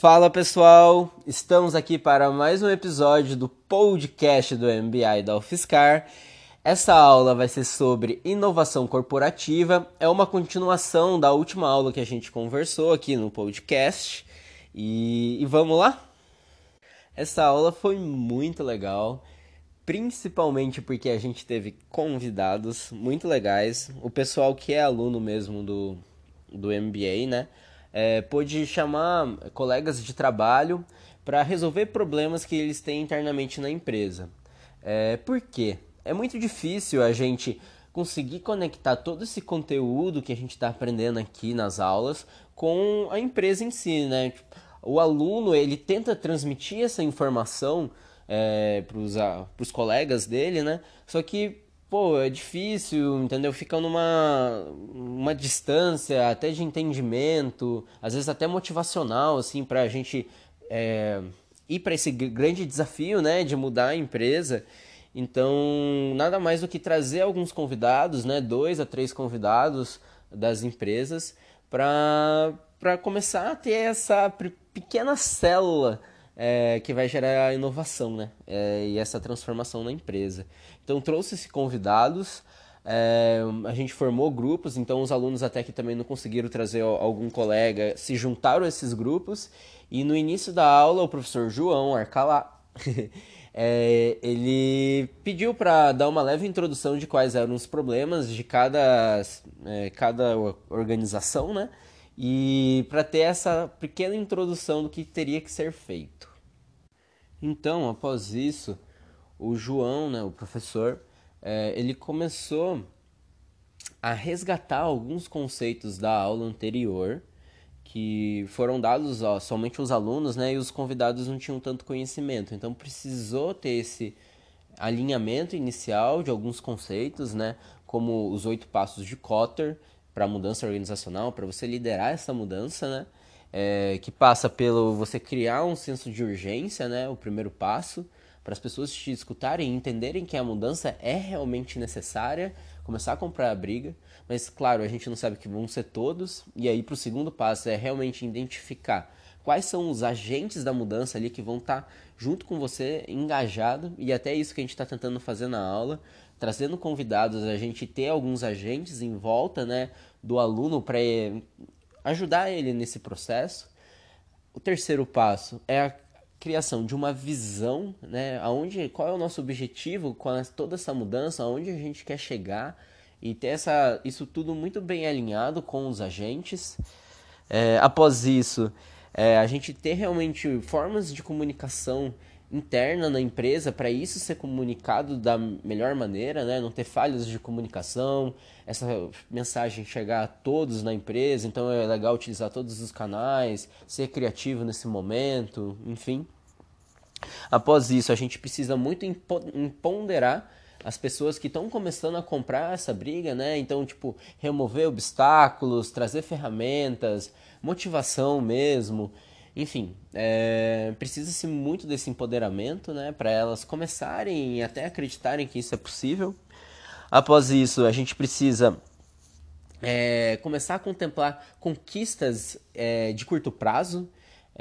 Fala pessoal, estamos aqui para mais um episódio do podcast do MBI da UFSCar. Essa aula vai ser sobre inovação corporativa, é uma continuação da última aula que a gente conversou aqui no podcast. E, e vamos lá? Essa aula foi muito legal, principalmente porque a gente teve convidados muito legais, o pessoal que é aluno mesmo do, do MBA, né? É, pôde chamar colegas de trabalho para resolver problemas que eles têm internamente na empresa. É, por quê? É muito difícil a gente conseguir conectar todo esse conteúdo que a gente está aprendendo aqui nas aulas com a empresa em si, né? O aluno ele tenta transmitir essa informação é, para os colegas dele, né? Só que pô, é difícil, entendeu? Fica numa uma distância até de entendimento, às vezes até motivacional, assim, para a gente é, ir para esse grande desafio, né, de mudar a empresa. Então, nada mais do que trazer alguns convidados, né, dois a três convidados das empresas, para começar a ter essa pequena célula é, que vai gerar a inovação né? É, e essa transformação na empresa. Então trouxe-se convidados, é, a gente formou grupos, então os alunos até que também não conseguiram trazer algum colega, se juntaram a esses grupos e no início da aula o professor João Arcalá é, ele pediu para dar uma leve introdução de quais eram os problemas de cada, é, cada organização, né? E para ter essa pequena introdução do que teria que ser feito. Então, após isso, o João, né, o professor, é, ele começou a resgatar alguns conceitos da aula anterior que foram dados ó, somente aos alunos, né, e os convidados não tinham tanto conhecimento. Então precisou ter esse alinhamento inicial de alguns conceitos, né, como os oito passos de Kotter para mudança organizacional, para você liderar essa mudança, né, é, que passa pelo você criar um senso de urgência, né, o primeiro passo, para as pessoas te escutarem e entenderem que a mudança é realmente necessária, começar a comprar a briga, mas claro, a gente não sabe que vão ser todos, e aí para o segundo passo é realmente identificar quais são os agentes da mudança ali que vão estar tá junto com você, engajado, e até isso que a gente está tentando fazer na aula, trazendo convidados, a gente ter alguns agentes em volta né, do aluno para ajudar ele nesse processo. O terceiro passo é a criação de uma visão, né? Aonde, qual é o nosso objetivo com toda essa mudança, aonde a gente quer chegar e ter essa, isso tudo muito bem alinhado com os agentes. É, após isso, é, a gente ter realmente formas de comunicação interna na empresa para isso ser comunicado da melhor maneira, né? não ter falhas de comunicação, essa mensagem chegar a todos na empresa, então é legal utilizar todos os canais, ser criativo nesse momento, enfim. Após isso, a gente precisa muito empoderar as pessoas que estão começando a comprar essa briga, né? Então, tipo, remover obstáculos, trazer ferramentas, motivação mesmo. Enfim, é, precisa-se muito desse empoderamento, né, para elas começarem e até acreditarem que isso é possível. Após isso, a gente precisa é, começar a contemplar conquistas é, de curto prazo.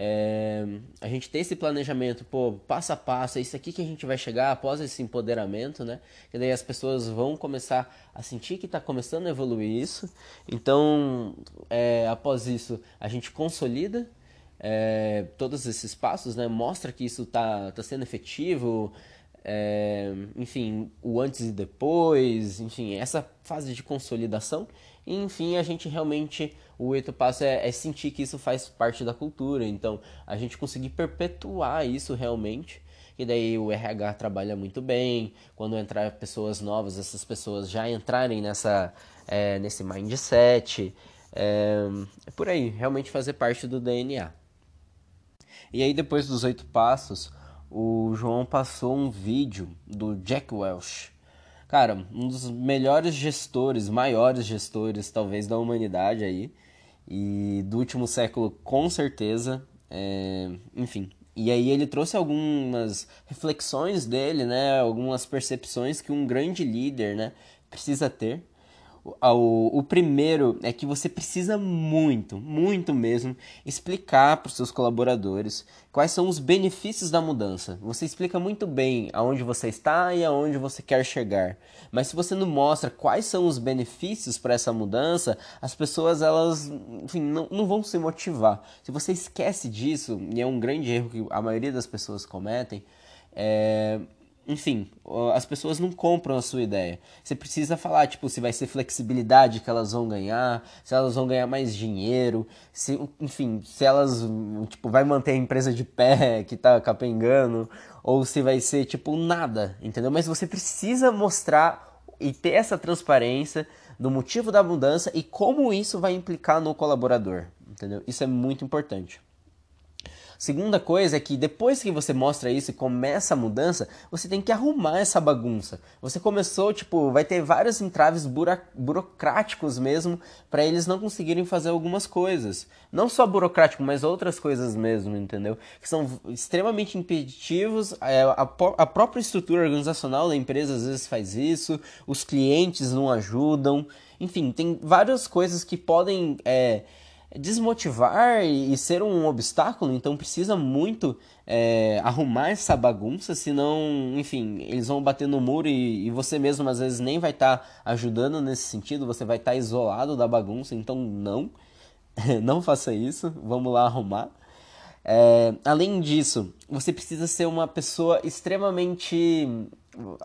É, a gente tem esse planejamento, pô, passo a passo, é isso aqui que a gente vai chegar após esse empoderamento, né? Que daí as pessoas vão começar a sentir que está começando a evoluir isso. Então, é, após isso, a gente consolida é, todos esses passos, né, mostra que isso está tá sendo efetivo, é, enfim, o antes e depois, enfim, essa fase de consolidação. E, enfim, a gente realmente, o oito passo é, é, sentir que isso faz parte da cultura, então a gente conseguir perpetuar isso realmente. E daí o RH trabalha muito bem, quando entrar pessoas novas, essas pessoas já entrarem nessa, é, nesse mindset. É, é por aí, realmente fazer parte do DNA. E aí, depois dos oito passos, o João passou um vídeo do Jack Welch. Cara, um dos melhores gestores, maiores gestores, talvez, da humanidade aí. E do último século, com certeza. É... Enfim. E aí ele trouxe algumas reflexões dele, né? Algumas percepções que um grande líder, né? Precisa ter. O, o, primeiro é que você precisa muito, muito mesmo, explicar para os seus colaboradores quais são os benefícios da mudança. Você explica muito bem aonde você está e aonde você quer chegar. Mas se você não mostra quais são os benefícios para essa mudança, as pessoas elas, enfim, não, não vão se motivar. Se você esquece disso, e é um grande erro que a maioria das pessoas cometem, é, enfim, as pessoas não compram a sua ideia. Você precisa falar, tipo, se vai ser flexibilidade que elas vão ganhar, se elas vão ganhar mais dinheiro, se, enfim, se elas, tipo, vai manter a empresa de pé que tá capengando, ou se vai ser, tipo, nada, entendeu? Mas você precisa mostrar e ter essa transparência do motivo da mudança e como isso vai implicar no colaborador, entendeu? Isso é muito importante. Segunda coisa é que depois que você mostra isso e começa a mudança, você tem que arrumar essa bagunça. Você começou, tipo, vai ter vários entraves buro burocráticos mesmo para eles não conseguirem fazer algumas coisas. Não só burocrático, mas outras coisas mesmo, entendeu? Que são extremamente impeditivos. É, a, a própria estrutura organizacional da empresa às vezes faz isso, os clientes não ajudam. Enfim, tem várias coisas que podem. É, desmotivar e ser um obstáculo, então precisa muito é, arrumar essa bagunça, senão, enfim, eles vão bater no muro e, e você mesmo às vezes nem vai estar tá ajudando nesse sentido, você vai estar tá isolado da bagunça, então não, não faça isso, vamos lá arrumar. É, além disso, você precisa ser uma pessoa extremamente.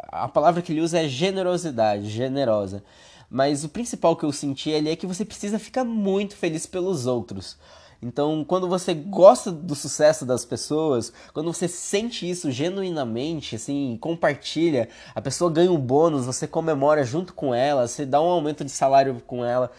A palavra que ele usa é generosidade, generosa. Mas o principal que eu senti ali é que você precisa ficar muito feliz pelos outros. Então, quando você gosta do sucesso das pessoas, quando você sente isso genuinamente, assim, compartilha, a pessoa ganha um bônus, você comemora junto com ela, você dá um aumento de salário com ela,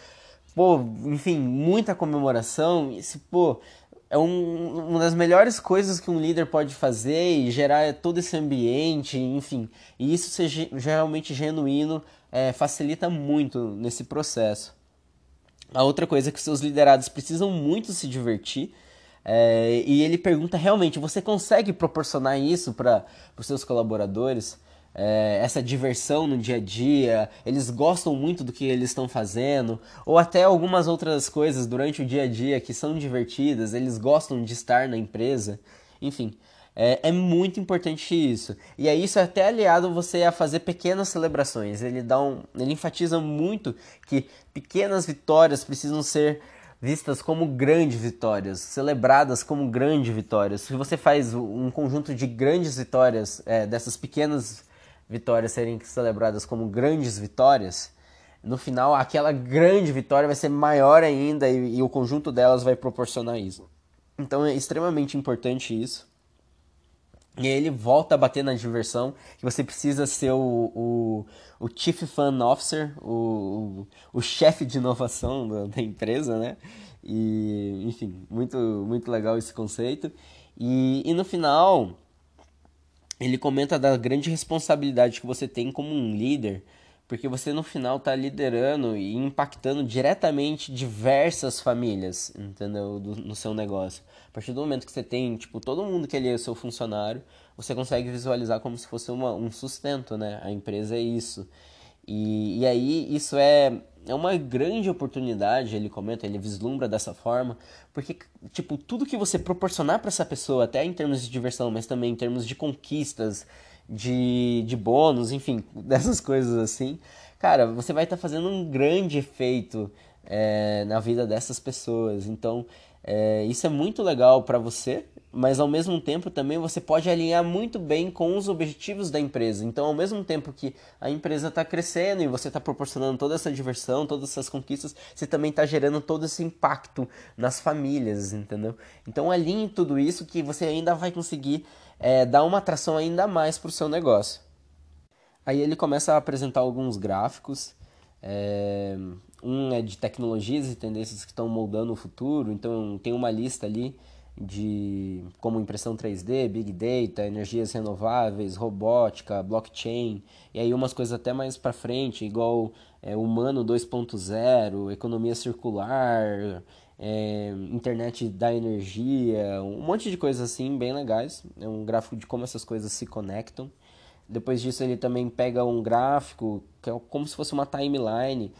pô, enfim, muita comemoração, isso, pô, é um, uma das melhores coisas que um líder pode fazer e gerar todo esse ambiente, enfim, e isso ser realmente genuíno é, facilita muito nesse processo. A outra coisa é que seus liderados precisam muito se divertir. É, e ele pergunta realmente: você consegue proporcionar isso para os seus colaboradores? É, essa diversão no dia a dia, eles gostam muito do que eles estão fazendo, ou até algumas outras coisas durante o dia a dia que são divertidas, eles gostam de estar na empresa. Enfim, é, é, muito importante isso. E aí isso é até aliado você a fazer pequenas celebrações. Ele dá um, ele enfatiza muito que pequenas vitórias precisam ser vistas como grandes vitórias, celebradas como grandes vitórias. Se você faz um conjunto de grandes vitórias, é, dessas pequenas vitórias serem celebradas como grandes vitórias, no final aquela grande vitória vai ser maior ainda e, e o conjunto delas vai proporcionar isso. Então é extremamente importante isso. E ele volta a bater na diversão, que você precisa ser o, o, o Chief Fun Officer, o, o, o chefe de inovação da, da, empresa, né? E, enfim, muito, muito legal esse conceito. E, e no final, ele comenta da grande responsabilidade que você tem como um líder porque você no final está liderando e impactando diretamente diversas famílias, entendeu? Do, no seu negócio. A partir do momento que você tem, tipo, todo mundo que ele é seu funcionário, você consegue visualizar como se fosse uma, um sustento, né? A empresa é isso. E, e aí isso é, é uma grande oportunidade, ele comenta, ele vislumbra dessa forma, porque, tipo, tudo que você proporcionar para essa pessoa, até em termos de diversão, mas também em termos de conquistas, de, de bônus, enfim, dessas coisas assim, cara, você vai estar tá fazendo um grande efeito é, na vida dessas pessoas. Então, é, isso é muito legal para você, mas ao mesmo tempo também você pode alinhar muito bem com os objetivos da empresa. Então, ao mesmo tempo que a empresa está crescendo e você está proporcionando toda essa diversão, todas essas conquistas, você também está gerando todo esse impacto nas famílias, entendeu? Então, alinhe tudo isso que você ainda vai conseguir é, dar uma atração ainda mais para o seu negócio. Aí ele começa a apresentar alguns gráficos. É, um é de tecnologias e tendências que estão moldando o futuro, então tem uma lista ali de como impressão 3D, Big Data, energias renováveis, robótica, blockchain, e aí umas coisas até mais para frente, igual é, humano 2.0, economia circular, é, internet da energia, um monte de coisas assim bem legais. É um gráfico de como essas coisas se conectam. Depois disso ele também pega um gráfico que é como se fosse uma timeline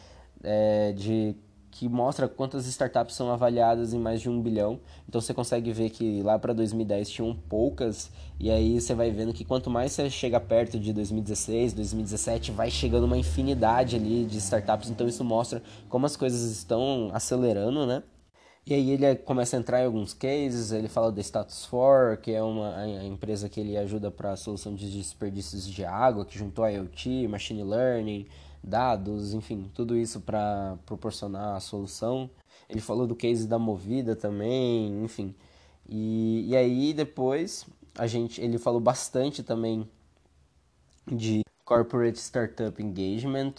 é, de que mostra quantas startups são avaliadas em mais de um bilhão. Então você consegue ver que lá para 2010 tinham poucas, e aí você vai vendo que quanto mais você chega perto de 2016, 2017, vai chegando uma infinidade ali de startups. Então isso mostra como as coisas estão acelerando, né? E aí ele começa a entrar em alguns cases, ele fala da Status 4, que é uma a empresa que ele ajuda para a solução de desperdícios de água, que juntou IoT, Machine Learning, dados, enfim, tudo isso para proporcionar a solução. Ele falou do case da Movida também, enfim. E, e aí depois a gente, ele falou bastante também de corporate startup engagement,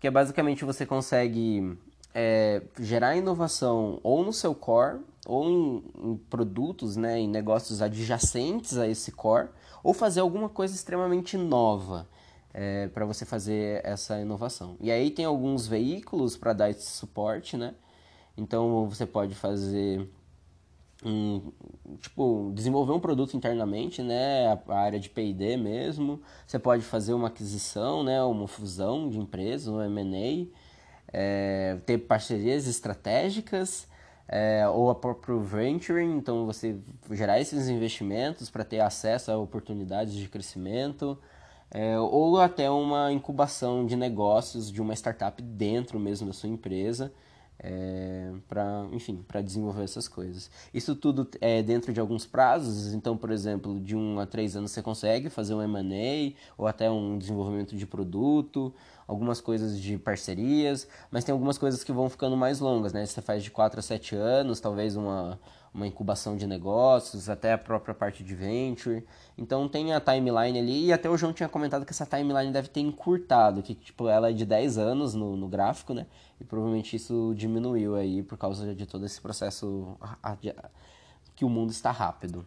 que é basicamente você consegue é, gerar inovação ou no seu core ou em, em, produtos, né, em negócios adjacentes a esse core, ou fazer alguma coisa extremamente nova é, para você fazer essa inovação. E aí tem alguns veículos para dar esse suporte, né? Então você pode fazer um, tipo, desenvolver um produto internamente, né, a, área de P&D mesmo. Você pode fazer uma aquisição, né, uma fusão de empresas, um M&A, é, ter parcerias estratégicas, é, ou a próprio venturing, então você gerar esses investimentos para ter acesso a oportunidades de crescimento, é, ou até uma incubação de negócios de uma startup dentro mesmo da sua empresa, é, para enfim para desenvolver essas coisas. Isso tudo é dentro de alguns prazos então por exemplo de um a três anos você consegue fazer um M&A ou até um desenvolvimento de produto algumas coisas de parcerias mas tem algumas coisas que vão ficando mais longas né? Você faz de quatro a sete anos talvez uma uma incubação de negócios, até a própria parte de venture. Então tem a timeline ali, e até o João tinha comentado que essa timeline deve ter encurtado, que tipo, ela é de 10 anos no, no gráfico, né? E provavelmente isso diminuiu aí por causa de todo esse processo que o mundo está rápido.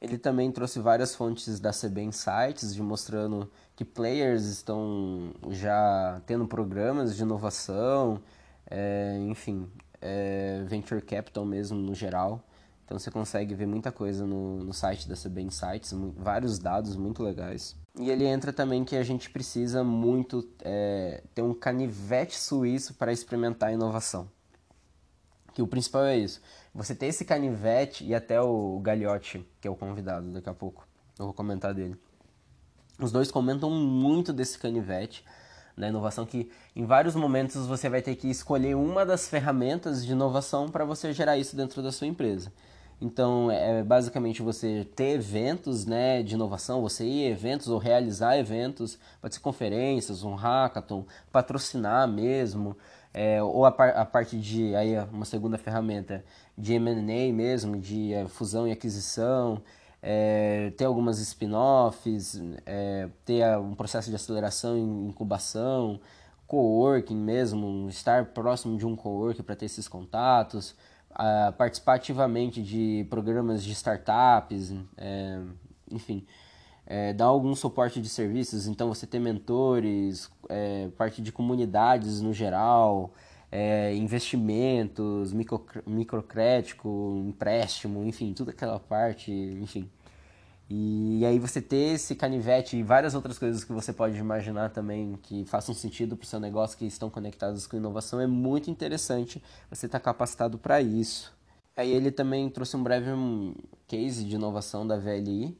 Ele também trouxe várias fontes da CB Insights, de mostrando que players estão já tendo programas de inovação, é, enfim, é, venture capital mesmo no geral. Então você consegue ver muita coisa no, no site da CB Insights, vários dados muito legais. E ele entra também que a gente precisa muito é, ter um canivete suíço para experimentar a inovação. Que o principal é isso. Você ter esse canivete e até o Gagliotti, que é o convidado daqui a pouco. Eu vou comentar dele. Os dois comentam muito desse canivete na inovação que em vários momentos você vai ter que escolher uma das ferramentas de inovação para você gerar isso dentro da sua empresa. Então, é basicamente você ter eventos né, de inovação, você ir a eventos ou realizar eventos, pode ser conferências, um hackathon, patrocinar mesmo, é, ou a, par, a, parte de, aí uma segunda ferramenta, de M&A mesmo, de é, fusão e aquisição, é, ter algumas spin-offs, é, ter um processo de aceleração e incubação, coworking mesmo, estar próximo de um coworking para ter esses contatos, a, participar ativamente de programas de startups, é, enfim, é, dar algum suporte de serviços, então você ter mentores, é, parte de comunidades no geral, é, investimentos, micro, microcrédito, empréstimo, enfim, toda aquela parte, enfim. E aí você ter esse canivete e várias outras coisas que você pode imaginar também que façam sentido para o seu negócio, que estão conectadas com inovação, é muito interessante você estar tá capacitado para isso. Aí ele também trouxe um breve case de inovação da VLI,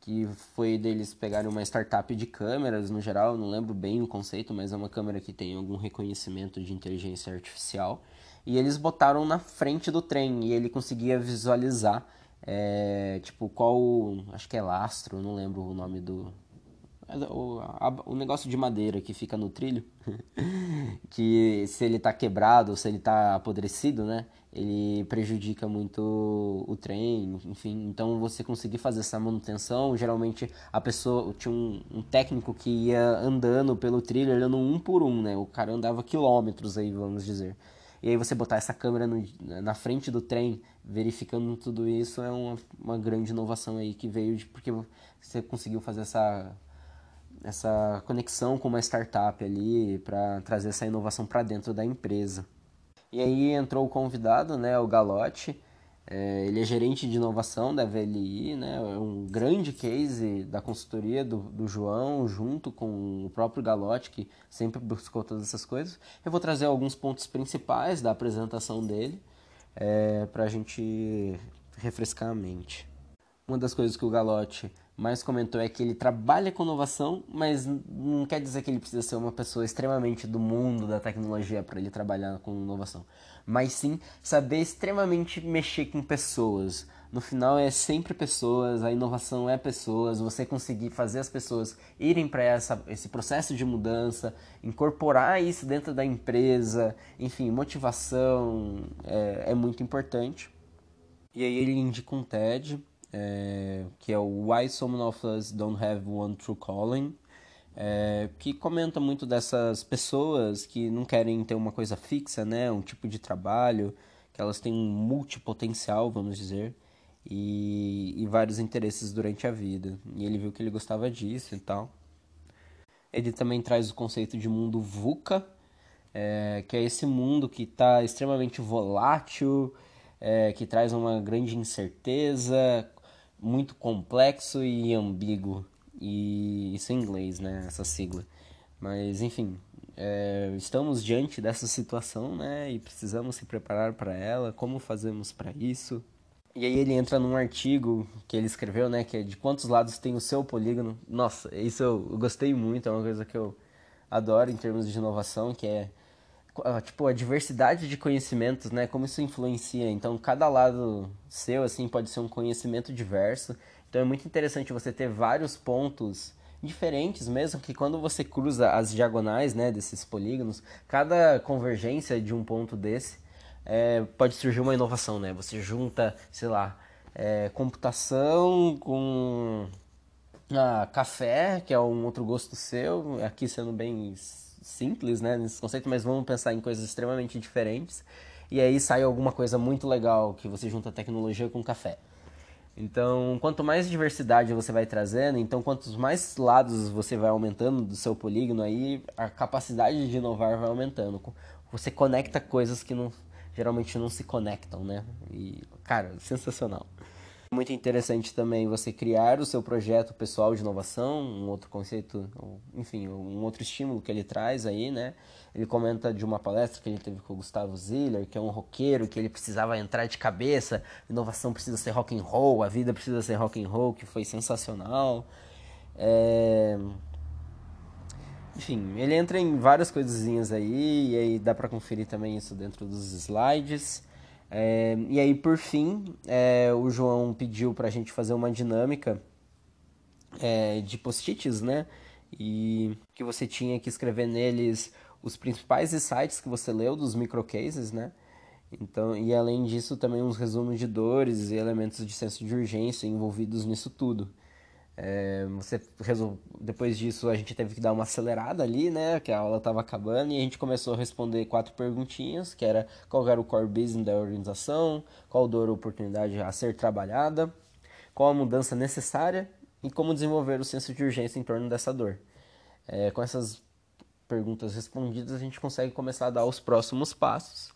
que foi deles pegarem uma startup de câmeras no geral, não lembro bem o conceito, mas é uma câmera que tem algum reconhecimento de inteligência artificial. E eles botaram na frente do trem e ele conseguia visualizar, é, tipo, qual. Acho que é lastro, não lembro o nome do. O, a, o negócio de madeira que fica no trilho, que se ele tá quebrado, se ele tá apodrecido, né? ele prejudica muito o trem, enfim. Então, você conseguir fazer essa manutenção, geralmente a pessoa tinha um, um, técnico que ia andando pelo trilho, olhando um por um, né? O cara andava quilômetros aí, vamos dizer. E aí você botar essa câmera no, na frente do trem, verificando tudo isso, é uma, uma grande inovação aí que veio de, porque você conseguiu fazer essa essa conexão com uma startup ali para trazer essa inovação para dentro da empresa. E aí entrou o convidado, né, o Galote, É, ele é gerente de inovação da VLI, né? É um grande case da consultoria do, do João, junto com o próprio Galotti, que sempre buscou todas essas coisas. Eu vou trazer alguns pontos principais da apresentação dele é, para a gente refrescar a mente. Uma das coisas que o Galotti mais comentou é que ele trabalha com inovação, mas não quer dizer que ele precisa ser uma pessoa extremamente do mundo da tecnologia para ele trabalhar com inovação, mas sim saber extremamente mexer com pessoas. No final é sempre pessoas, a inovação é pessoas, você conseguir fazer as pessoas irem para esse processo de mudança, incorporar isso dentro da empresa, enfim, motivação é, é muito importante. E aí ele indica um TED é, que é o Why Some of Us Don't Have One True Calling, é, que comenta muito dessas pessoas que não querem ter uma coisa fixa, né, um tipo de trabalho, que elas têm um multipotencial, vamos dizer, e, e vários interesses durante a vida. E ele viu que ele gostava disso e tal. Ele também traz o conceito de mundo VUCA, é, que é esse mundo que está extremamente volátil, é, que traz uma grande incerteza, muito complexo e ambíguo. E isso em inglês, né? Essa sigla. Mas, enfim, é, estamos diante dessa situação, né? E precisamos se preparar para ela. Como fazemos para isso? E aí ele entra num artigo que ele escreveu, né? Que é de quantos lados tem o seu polígono. Nossa, isso eu, gostei muito. É uma coisa que eu adoro em termos de inovação, que é tipo a diversidade de conhecimentos, né? Como isso influencia. Então, cada lado seu assim pode ser um conhecimento diverso. Então, é muito interessante você ter vários pontos diferentes mesmo que quando você cruza as diagonais, né, desses polígonos, cada convergência de um ponto desse é, pode surgir uma inovação, né? Você junta, sei lá, é, computação com ah, café, que é um outro gosto seu, aqui sendo bem simples, né, nesse conceito, mas vamos pensar em coisas extremamente diferentes. E aí sai alguma coisa muito legal que você junta tecnologia com café. Então, quanto mais diversidade você vai trazendo, então quantos mais lados você vai aumentando do seu polígono aí, a capacidade de inovar vai aumentando. Você conecta coisas que não, geralmente não se conectam, né? E, cara, sensacional. Muito interessante também você criar o seu projeto pessoal de inovação, um outro conceito, enfim, um outro estímulo que ele traz aí, né? Ele comenta de uma palestra que ele teve com o Gustavo Ziller, que é um roqueiro, que ele precisava entrar de cabeça, inovação precisa ser rock and roll, a vida precisa ser rock and roll, que foi sensacional. É... Enfim, ele entra em várias coisinhas aí, e aí dá para conferir também isso dentro dos slides. É, e aí, por fim, é, o João pediu para a gente fazer uma dinâmica é, de post-its, né? E que você tinha que escrever neles os principais insights que você leu dos microcases, né? Então, e além disso, também uns resumos de dores e elementos de senso de urgência envolvidos nisso tudo. É, você resol... Depois disso, a gente teve que dar uma acelerada ali, né? Que a aula estava acabando e a gente começou a responder quatro perguntinhas, que era qual era o core business da organização, qual dor ou oportunidade a ser trabalhada, qual a mudança necessária e como desenvolver o senso de urgência em torno dessa dor. É, com essas perguntas respondidas, a gente consegue começar a dar os próximos passos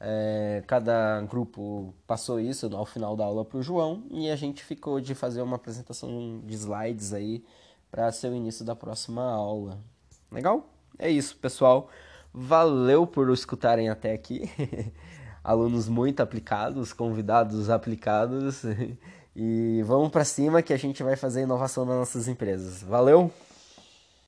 é, cada grupo passou isso ao final da aula para o João e a gente ficou de fazer uma apresentação de slides aí para ser o início da próxima aula. Legal? É isso, pessoal. Valeu por escutarem até aqui. Alunos muito aplicados, convidados aplicados. E vamos para cima que a gente vai fazer inovação nas nossas empresas. Valeu!